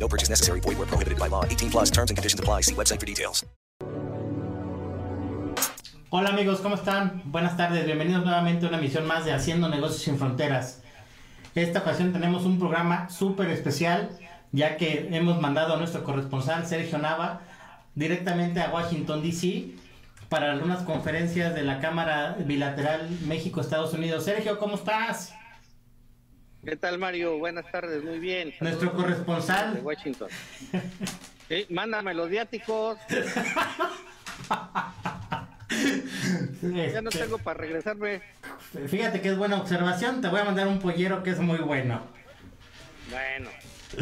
No purchase necessary. Void where prohibited by law. 18 plus terms and conditions apply. See website for details. Hola amigos, ¿cómo están? Buenas tardes, bienvenidos nuevamente a una emisión más de Haciendo Negocios sin Fronteras. Esta ocasión tenemos un programa súper especial, ya que hemos mandado a nuestro corresponsal Sergio Nava directamente a Washington, D.C. para algunas conferencias de la Cámara Bilateral México-Estados Unidos. Sergio, ¿cómo estás? ¿Qué tal, Mario? Buenas tardes, muy bien. Nuestro corresponsal. De Washington. Sí, mándame los viáticos. Ya no Este, tengo para regresarme. Fíjate que es buena observación, te voy a mandar un pollero que es muy bueno. Bueno,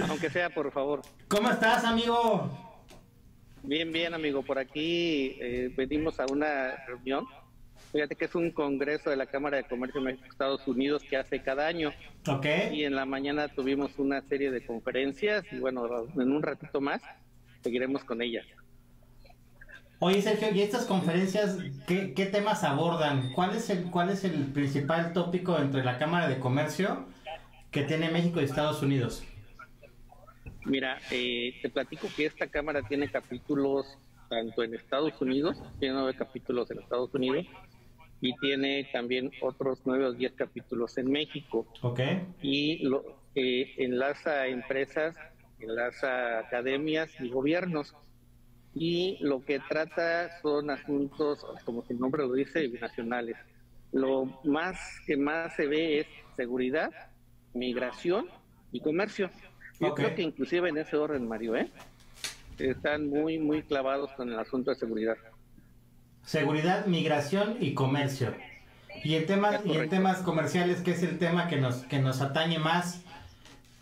aunque sea, por favor. ¿Cómo estás, amigo? Bien, bien, amigo. Por aquí eh, venimos a una reunión. Fíjate que es un congreso de la Cámara de Comercio de México Estados Unidos que hace cada año. Ok. Y en la mañana tuvimos una serie de conferencias y bueno, en un ratito más seguiremos con ellas. Oye, Sergio, ¿y estas conferencias qué, qué temas abordan? ¿Cuál es, el, ¿Cuál es el principal tópico entre la Cámara de Comercio que tiene México y Estados Unidos? Mira, eh, te platico que esta Cámara tiene capítulos tanto en Estados Unidos, tiene nueve capítulos en Estados Unidos, y tiene también otros nueve o diez capítulos en México. Ok. Y lo, eh, enlaza empresas, enlaza academias y gobiernos. Y lo que trata son asuntos, como su nombre lo dice, binacionales. Lo más que más se ve es seguridad, migración y comercio. Yo creo que inclusive en ese orden, Mario, ¿eh? están muy, muy clavados con el asunto de seguridad. Seguridad, migración y comercio. Y en temas, y en temas comerciales, ¿qué es el tema que nos, que nos atañe más?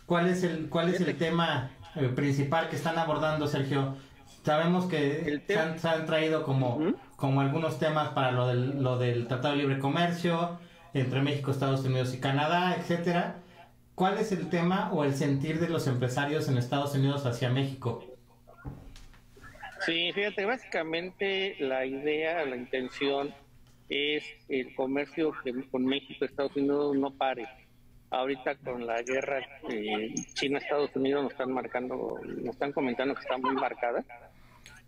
¿Cuál es el, cuál es el tema eh, principal que están abordando, Sergio? Sabemos que se han, se han traído como, como algunos temas para lo del, lo del Tratado de Libre Comercio entre México, Estados Unidos y Canadá, etcétera. ¿Cuál es el tema o el sentir de los empresarios en Estados Unidos hacia México? Sí, fíjate, básicamente la idea, la intención es el comercio que con México y Estados Unidos no pare. Ahorita con la guerra eh, China-Estados Unidos nos están marcando, nos están comentando que está muy marcada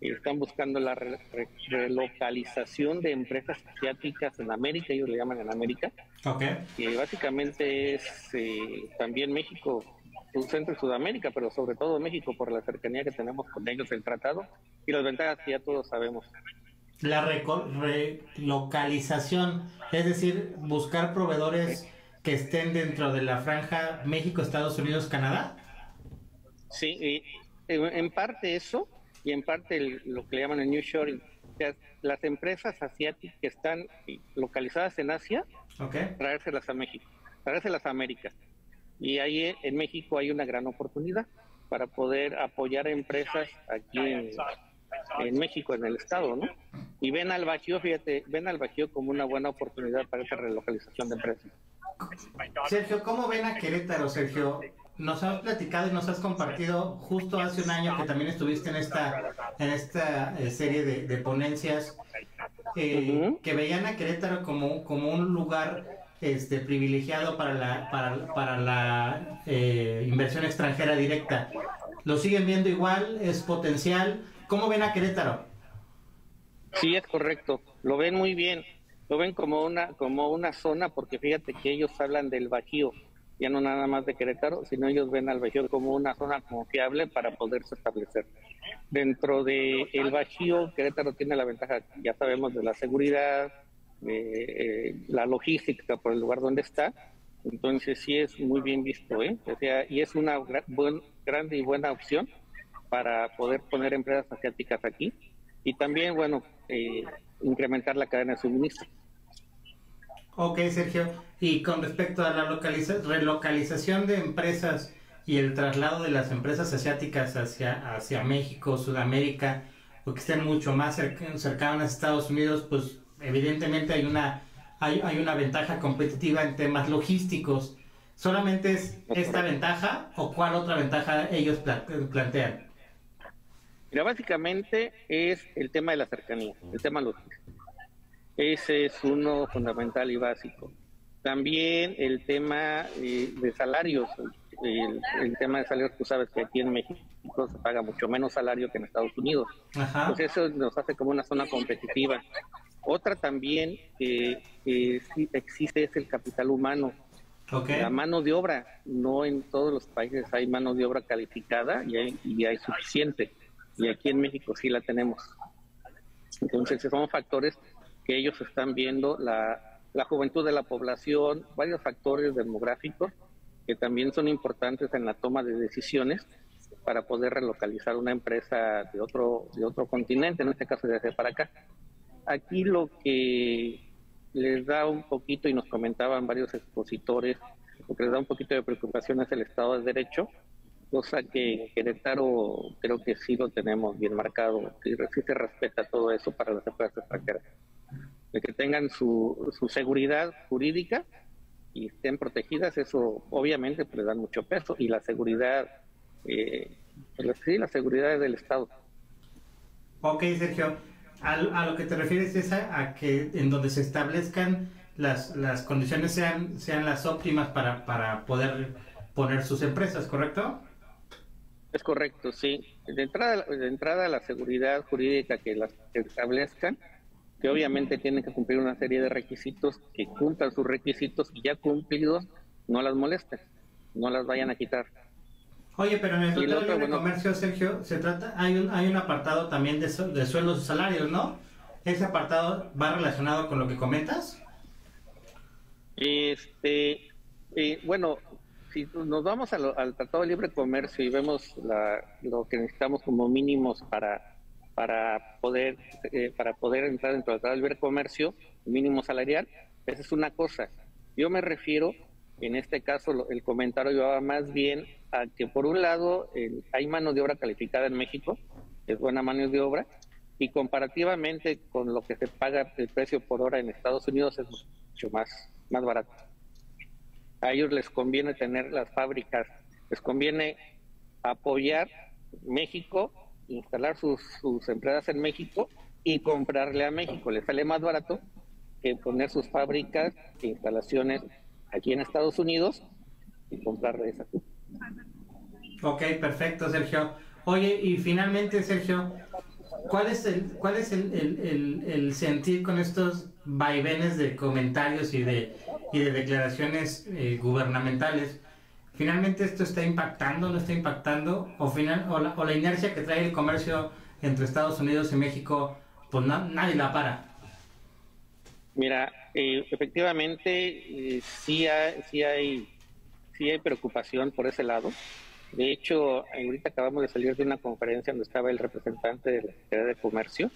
y están buscando la re- re- relocalización de empresas asiáticas en América, ellos le llaman en América, Ok. que básicamente es eh, también México, su centro y Sudamérica, pero sobre todo México por la cercanía que tenemos con ellos, el tratado y las ventajas que ya todos sabemos. La relocalización, es decir, buscar proveedores que estén dentro de la franja México, Estados Unidos, Canadá. Sí, y en parte eso y en parte el- lo que le llaman el New Shoring. O sea, las empresas asiáticas que están localizadas en Asia, Ok. traérselas a México, traérselas a América. Y ahí eh, en México hay una gran oportunidad para poder apoyar a empresas aquí en, en México, en el estado, ¿no? Y ven al Bajío, fíjate, ven al Bajío como una buena oportunidad para esa relocalización de empresas. Sergio, ¿cómo ven a Querétaro, Sergio? Nos has platicado y nos has compartido justo hace un año que también estuviste en esta, en esta eh, serie de, de ponencias eh, que veían a Querétaro como, como un lugar este, privilegiado para la, para, para la eh, inversión extranjera directa. ¿Lo siguen viendo igual? ¿Es potencial? ¿Cómo ven a Querétaro? Sí, es correcto. Lo ven muy bien. Lo ven como una como una zona porque fíjate que ellos hablan del Bajío, ya no nada más de Querétaro, sino ellos ven al Bajío como una zona confiable para poderse establecer. Dentro de el Bajío, Querétaro tiene la ventaja, ya sabemos, de la seguridad, eh, la logística por el lugar donde está. Entonces sí es muy bien visto, ¿eh? Y es una gra- buen- grande y buena opción para poder poner empresas asiáticas aquí y también, bueno, eh, incrementar la cadena de suministro. Ok, Sergio. Y con respecto a la localiza- relocalización de empresas y el traslado de las empresas asiáticas hacia, hacia México, Sudamérica, o que estén mucho más cercanas a Estados Unidos, pues evidentemente hay una, hay, hay una ventaja competitiva en temas logísticos. ¿Solamente es esta ventaja o cuál otra ventaja ellos plantean? Mira, básicamente es el tema de la cercanía, el tema logístico. Ese es uno fundamental y básico. También el tema eh, de salarios, el, tema de salarios, tú sabes que aquí en México se paga mucho menos salario que en Estados Unidos. Entonces eso nos hace como una zona competitiva. Otra también que, existe es el capital humano. La mano de obra, no en todos los países hay mano de obra calificada y hay, y hay suficiente. Y aquí en México sí la tenemos. Entonces son factores que ellos están viendo, la, la juventud de la población, varios factores demográficos que también son importantes en la toma de decisiones para poder relocalizar una empresa de otro, de otro continente, en este caso desde para acá. Aquí lo que les da un poquito, y nos comentaban varios expositores, lo que les da un poquito de preocupación es el Estado de Derecho, cosa que en Querétaro creo que sí lo tenemos bien marcado, y sí se respeta todo eso para las empresas extranjeras. De que tengan su, su seguridad jurídica y estén protegidas, eso obviamente pues, le dan mucho peso y la seguridad, eh, pues, sí, la seguridad del Estado. Ok, Sergio, a, a lo que te refieres es a, que en donde se establezcan las, las condiciones sean, sean las óptimas para, para poder poner sus empresas, ¿correcto? Es correcto, sí. De entrada, de entrada la seguridad jurídica que las establezcan que obviamente tienen que cumplir una serie de requisitos, que cumplan sus requisitos y ya cumplidos, no las molesten, no las vayan a quitar. Oye, pero en el Tratado de Comercio, Sergio, se trata, hay un, hay un apartado también de, de sueldos y salarios, ¿no? ¿Ese apartado va relacionado con lo que comentas? Este, eh, bueno, si nos vamos al Tratado de Libre Comercio y vemos la, lo que necesitamos como mínimos para para poder, eh, para poder entrar dentro del libre comercio, mínimo salarial, esa es una cosa. Yo me refiero, en este caso, el comentario llevaba más bien a que, por un lado, hay mano de obra calificada en México, es buena mano de obra, y comparativamente con lo que se paga el precio por hora en Estados Unidos es mucho más, más barato. A ellos les conviene tener las fábricas, les conviene apoyar México instalar sus, sus empresas en México y comprarle a México. Le sale más barato que poner sus fábricas e instalaciones aquí en Estados Unidos y comprarle esa. Ok, perfecto, Sergio. Oye, y finalmente, Sergio, ¿cuál es el, cuál es el, el, el, sentir con estos vaivenes de comentarios y de, y de declaraciones eh, gubernamentales? finalmente esto está impactando, no está impactando, o, final, o, la, inercia que trae el comercio entre Estados Unidos y México, pues nadie la para. Mira, eh, efectivamente eh, sí, sí, hay, sí hay preocupación por ese lado. De hecho, ahorita acabamos de salir de una conferencia donde estaba el representante de la Secretaría de Comercio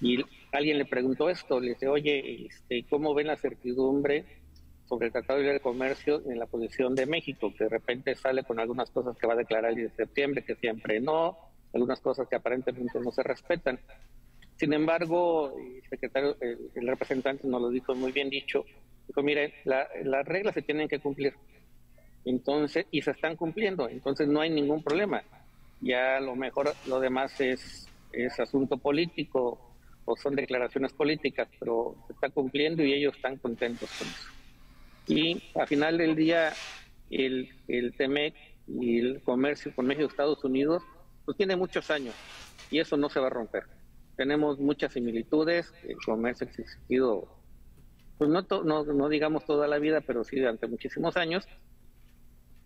y alguien le preguntó esto, le dice, oye, este, ¿cómo ven la certidumbre sobre el Tratado de Libre Comercio en la posición de México, que de repente sale con algunas cosas que va a declarar el 10 de septiembre, que siempre no, algunas cosas que aparentemente no se respetan. Sin embargo, el secretario, el, representante nos lo dijo muy bien dicho, dijo, mire, las reglas se tienen que cumplir, entonces, y se están cumpliendo, entonces no hay ningún problema. Ya lo mejor, lo demás es, es asunto político o son declaraciones políticas, pero se está cumpliendo y ellos están contentos con eso. Y al final del día, el, el TEMEC y el comercio con México Estados Unidos, pues tiene muchos años y eso no se va a romper. Tenemos muchas similitudes, el comercio ha existido, pues no, no, no digamos toda la vida, pero sí durante muchísimos años.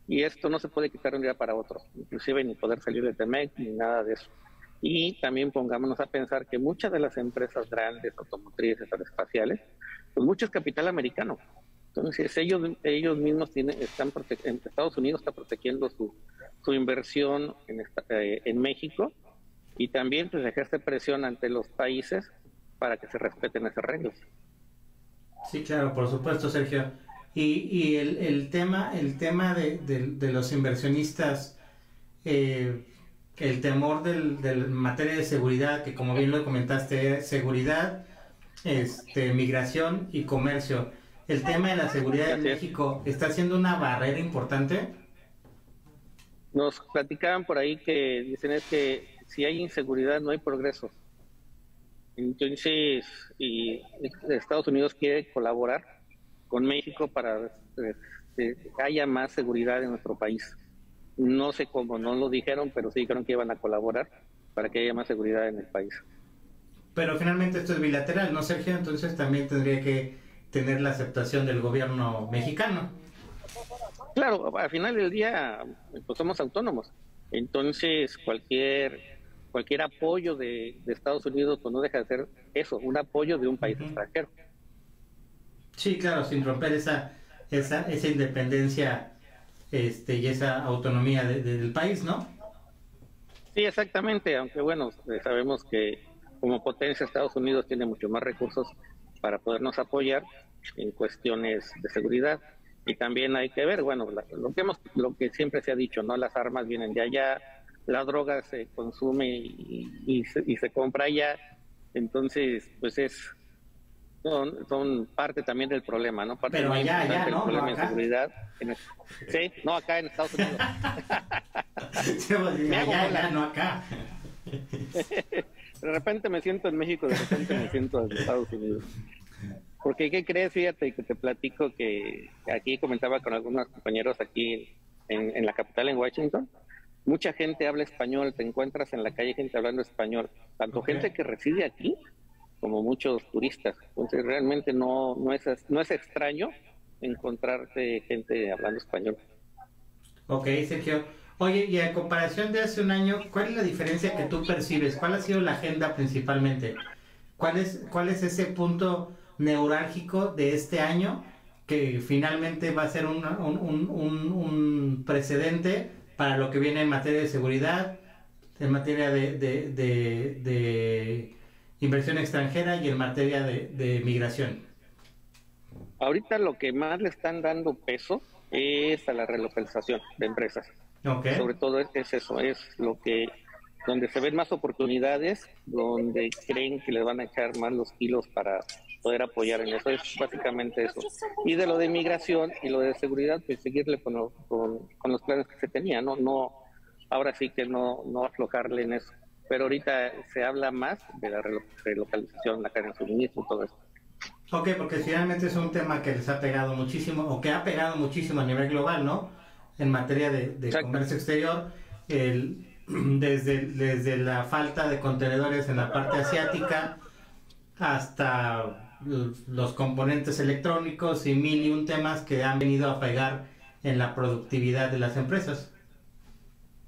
Y esto no se puede quitar de un día para otro, inclusive ni poder salir de TEMEC ni nada de eso. Y también pongámonos a pensar que muchas de las empresas grandes, automotrices, aeroespaciales, pues mucho es capital americano. Entonces ellos, ellos mismos tienen, están en Estados Unidos está protegiendo su, su inversión en, eh, en México y también pues ejerce presión ante los países para que se respeten esas reglas. Sí, claro, por supuesto, Sergio. Y, y el, el tema, el tema de, de, los inversionistas, eh, el temor del, del materia de seguridad, que como bien lo comentaste, seguridad, este, migración y comercio. ¿El tema de la seguridad en México está siendo una barrera importante? Nos platicaban por ahí que dicen es que si hay inseguridad no hay progreso. Entonces, y Estados Unidos quiere colaborar con México para este, que haya más seguridad en nuestro país. No sé cómo, no lo dijeron, pero sí dijeron que iban a colaborar para que haya más seguridad en el país. Pero finalmente esto es bilateral, ¿no, Sergio? Entonces también tendría que tener la aceptación del gobierno mexicano. Claro, al final del día, pues somos autónomos. Entonces, cualquier cualquier apoyo de, Estados Unidos pues no deja de ser eso, un apoyo de un país extranjero. Sí, claro, sin romper esa, esa, esa independencia este, y esa autonomía del país, ¿no? Sí, exactamente, aunque bueno, eh, sabemos que como potencia Estados Unidos tiene mucho más recursos para podernos apoyar en cuestiones de seguridad. Y también hay que ver, bueno, lo que hemos, lo que siempre se ha dicho, no, las armas vienen de allá, la droga se consume y, se, compra allá, entonces pues es son, son parte también del problema, ¿no? Parte Pero allá, allá, ¿no? problema de seguridad. sí, no acá en Estados Unidos. allá, allá, no acá. de repente me siento en México, de repente me siento en Estados Unidos. Porque, ¿qué crees? Fíjate que te platico que aquí comentaba con algunos compañeros aquí en, en la capital, en Washington, mucha gente habla español, te encuentras en la calle gente hablando español, tanto gente que reside aquí como muchos turistas. Entonces realmente no, no, es, no es extraño encontrarte gente hablando español. Ok, Sergio. Oye, y a comparación de hace un año, ¿cuál es la diferencia que tú percibes? ¿Cuál ha sido la agenda principalmente? ¿Cuál es, cuál es ese punto neurálgico de este año que finalmente va a ser un, un, un, un precedente para lo que viene en materia de seguridad, en materia de, de, inversión extranjera y en materia de, migración. Ahorita lo que más le están dando peso es a la relocalización de empresas. Sobre todo es, eso, es lo que donde se ven más oportunidades, donde creen que le van a echar más los kilos para poder apoyar en eso. Es básicamente eso. Y de lo de migración y lo de seguridad, pues seguirle con, con, los planes que se tenían, ¿no? no Ahora sí que no, no aflojarle en eso. Pero ahorita se habla más de la relocalización, la cadena de suministro, todo eso. Ok, porque finalmente es un tema que les ha pegado muchísimo, o que ha pegado muchísimo a nivel global, ¿no? En materia de, de comercio exterior, el, desde, desde la falta de contenedores en la parte asiática hasta los componentes electrónicos y mil y un temas que han venido a pegar en la productividad de las empresas.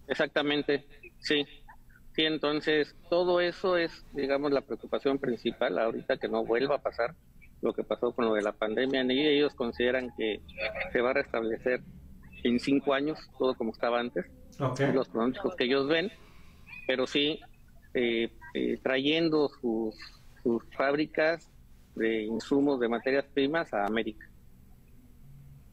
Exactamente, sí. Sí, entonces todo eso es, digamos, la preocupación principal ahorita que no vuelva a pasar lo que pasó con lo de la pandemia. Y ellos consideran que se va a restablecer en cinco años todo como estaba antes, los pronósticos que ellos ven, pero sí eh, eh, trayendo sus, sus fábricas de insumos de materias primas a América.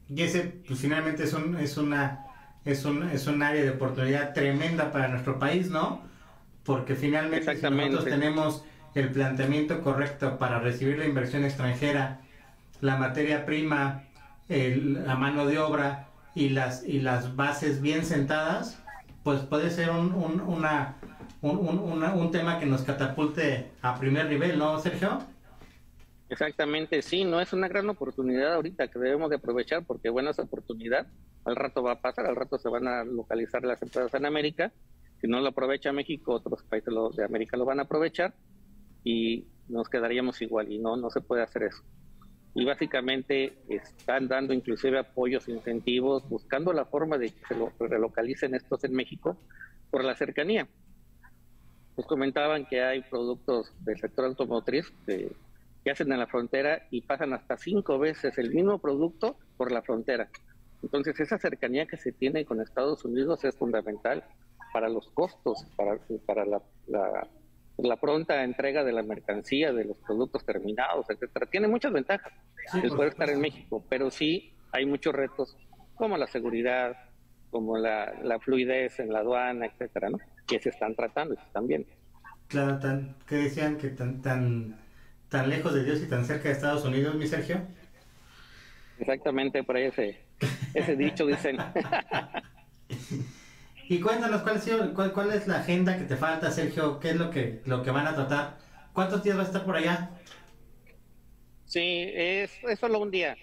Y ese, pues finalmente es, un, es, una, es, un, es un área de oportunidad tremenda para nuestro país, ¿no? Porque finalmente si nosotros tenemos el planteamiento correcto para recibir la inversión extranjera, la materia prima, la mano de obra y las, y las bases bien sentadas, pues puede ser un, un, una, un, un tema que nos catapulte a primer nivel, ¿no, Sergio? Exactamente, sí, no es una gran oportunidad ahorita que debemos de aprovechar porque buena esa oportunidad, al rato va a pasar, al rato se van a localizar las empresas en América, si no lo aprovecha México, otros países de América lo van a aprovechar y nos quedaríamos igual y no, no se puede hacer eso. Y básicamente están dando inclusive apoyos, incentivos, buscando la forma de que se lo relocalicen estos en México por la cercanía. Nos comentaban que hay productos del sector automotriz que que hacen en la frontera y pasan hasta cinco veces el mismo producto por la frontera. Entonces esa cercanía que se tiene con Estados Unidos es fundamental para los costos, para, para la, la, pronta entrega de la mercancía, de los productos terminados, etcétera. Tiene muchas ventajas el poder estar en México, pero sí hay muchos retos como la seguridad, como la, la fluidez en la aduana, etcétera, ¿no? que se están tratando y se están viendo. Claro, tan, que decían que tan, tan, tan lejos de Dios y tan cerca de Estados Unidos, mi Sergio. Exactamente, por ahí ese, ese dicho dicen. y cuéntanos, ¿cuál, cuál, ¿cuál es la agenda que te falta, Sergio? ¿Qué es lo que, lo que van a tratar? ¿Cuántos días va a estar por allá? Sí, es, es solo un día.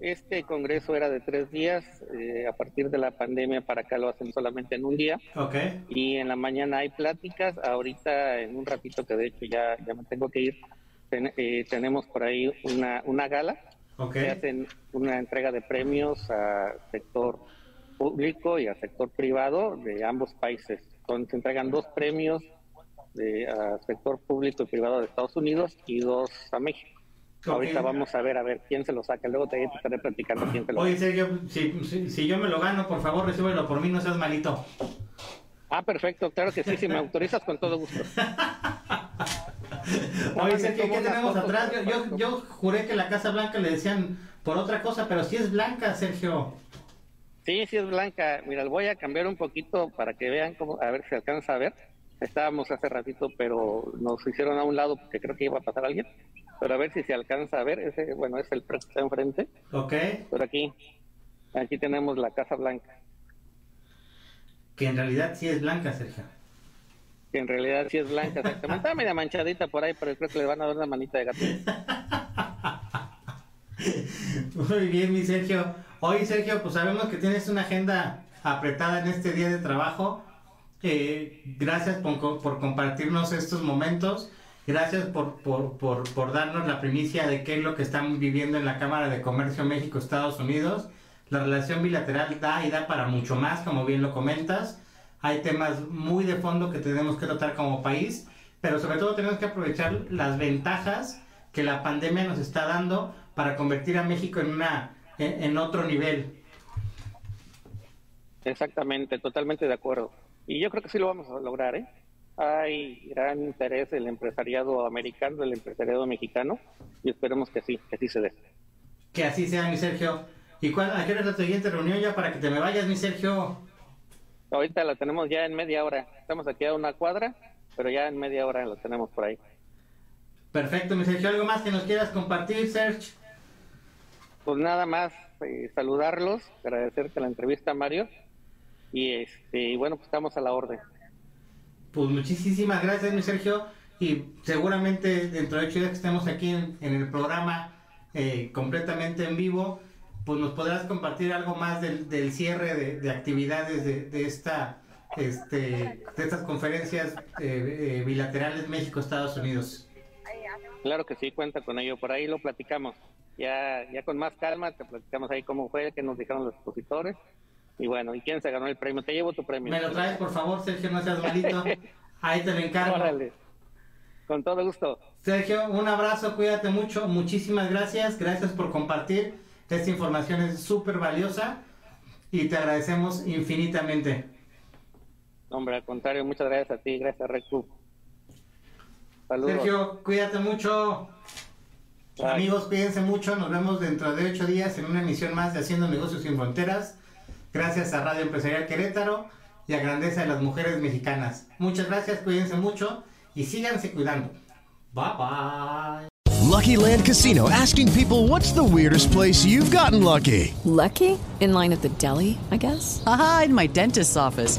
Este congreso era de tres días. Eh, a partir de la pandemia para acá lo hacen solamente en un día. Ok. Y en la mañana hay pláticas. Ahorita, en un ratito, que de hecho ya, ya me tengo que ir, eh, tenemos por ahí una, una gala. Ok. Se hacen una entrega de premios al sector público y al sector privado de ambos países. Entonces, se entregan dos premios de, al sector público y privado de Estados Unidos y dos a México. Ahorita vamos a ver a ver quién se lo saca. Luego te, estaré platicando quién se lo Oye, Sergio, si, si, yo me lo gano, por favor, recíbelo por mí, no seas malito. Ah, perfecto, claro que sí, si me autorizas con todo gusto. Oye, Sergio, ¿qué tenemos atrás? Yo, yo, yo, juré que la Casa Blanca le decían por otra cosa, pero sí es blanca, Sergio. Sí, sí es blanca. Mira, voy a cambiar un poquito para que vean cómo, a ver si alcanza a ver. Estábamos hace ratito, pero nos hicieron a un lado porque creo que iba a pasar alguien pero a ver si se alcanza a ver, ese, bueno, es el que está enfrente. Ok. Pero aquí, aquí tenemos la Casa Blanca. Que en realidad sí es blanca, Sergio. Que en realidad sí es blanca, exactamente. Está media manchadita por ahí, pero creo que le van a dar una manita de gato. Muy bien, mi Sergio. Hoy, Sergio, pues sabemos que tienes una agenda apretada en este día de trabajo. Gracias por, compartirnos estos momentos. Gracias por, por, por, por, darnos la primicia de qué es lo que estamos viviendo en la Cámara de Comercio México-Estados Unidos. La relación bilateral da y da para mucho más, como bien lo comentas. Hay temas muy de fondo que tenemos que tratar como país, pero sobre todo tenemos que aprovechar las ventajas que la pandemia nos está dando para convertir a México en, una, en, en otro nivel. Exactamente, totalmente de acuerdo. Y yo creo que sí lo vamos a lograr, ¿eh? hay gran interés del empresariado americano, del empresariado mexicano, y esperemos que sí, que sí se dé. Que así sea, mi Sergio. ¿Y cuál, a qué hora es la siguiente reunión ya para que te me vayas, mi Sergio? Ahorita la tenemos ya en media hora. Estamos aquí a una cuadra, pero ya en media hora lo tenemos por ahí. Perfecto, mi Sergio. ¿Algo más que nos quieras compartir, Sergio? Pues nada más, eh, saludarlos, agradecerte la entrevista, Mario. Y, este, bueno, pues estamos a la orden. Pues muchísimas gracias, mi Sergio. Y seguramente dentro de ocho días que estemos aquí en, el programa eh, completamente en vivo, pues nos podrás compartir algo más del, cierre de, actividades de, esta este, de estas conferencias eh, eh, bilaterales México-Estados Unidos. Claro que sí, cuenta con ello. Por ahí lo platicamos. Ya, ya con más calma te platicamos ahí cómo fue, qué nos dijeron los expositores y bueno, ¿y quién se ganó el premio? Te llevo tu premio. Me lo traes, por favor, Sergio, no seas malito. Ahí te lo encargo. Con todo gusto. Sergio, un abrazo, cuídate mucho. Muchísimas gracias. Gracias por compartir. Esta información es súper valiosa y te agradecemos infinitamente. Hombre, al contrario, muchas gracias a ti. Gracias, Recu. Saludos. Sergio, cuídate mucho. Amigos, cuídense mucho. Nos vemos dentro de ocho días en una emisión más de Haciendo Negocios sin Fronteras gracias a Radio Empresarial Querétaro y a Grandeza de las Mujeres Mexicanas. Muchas gracias, cuídense mucho y síganse cuidando. Bye bye. Lucky Land Casino asking people what's the weirdest place you've gotten lucky? Lucky? In line at the deli, I guess? Aha, in my dentist's office.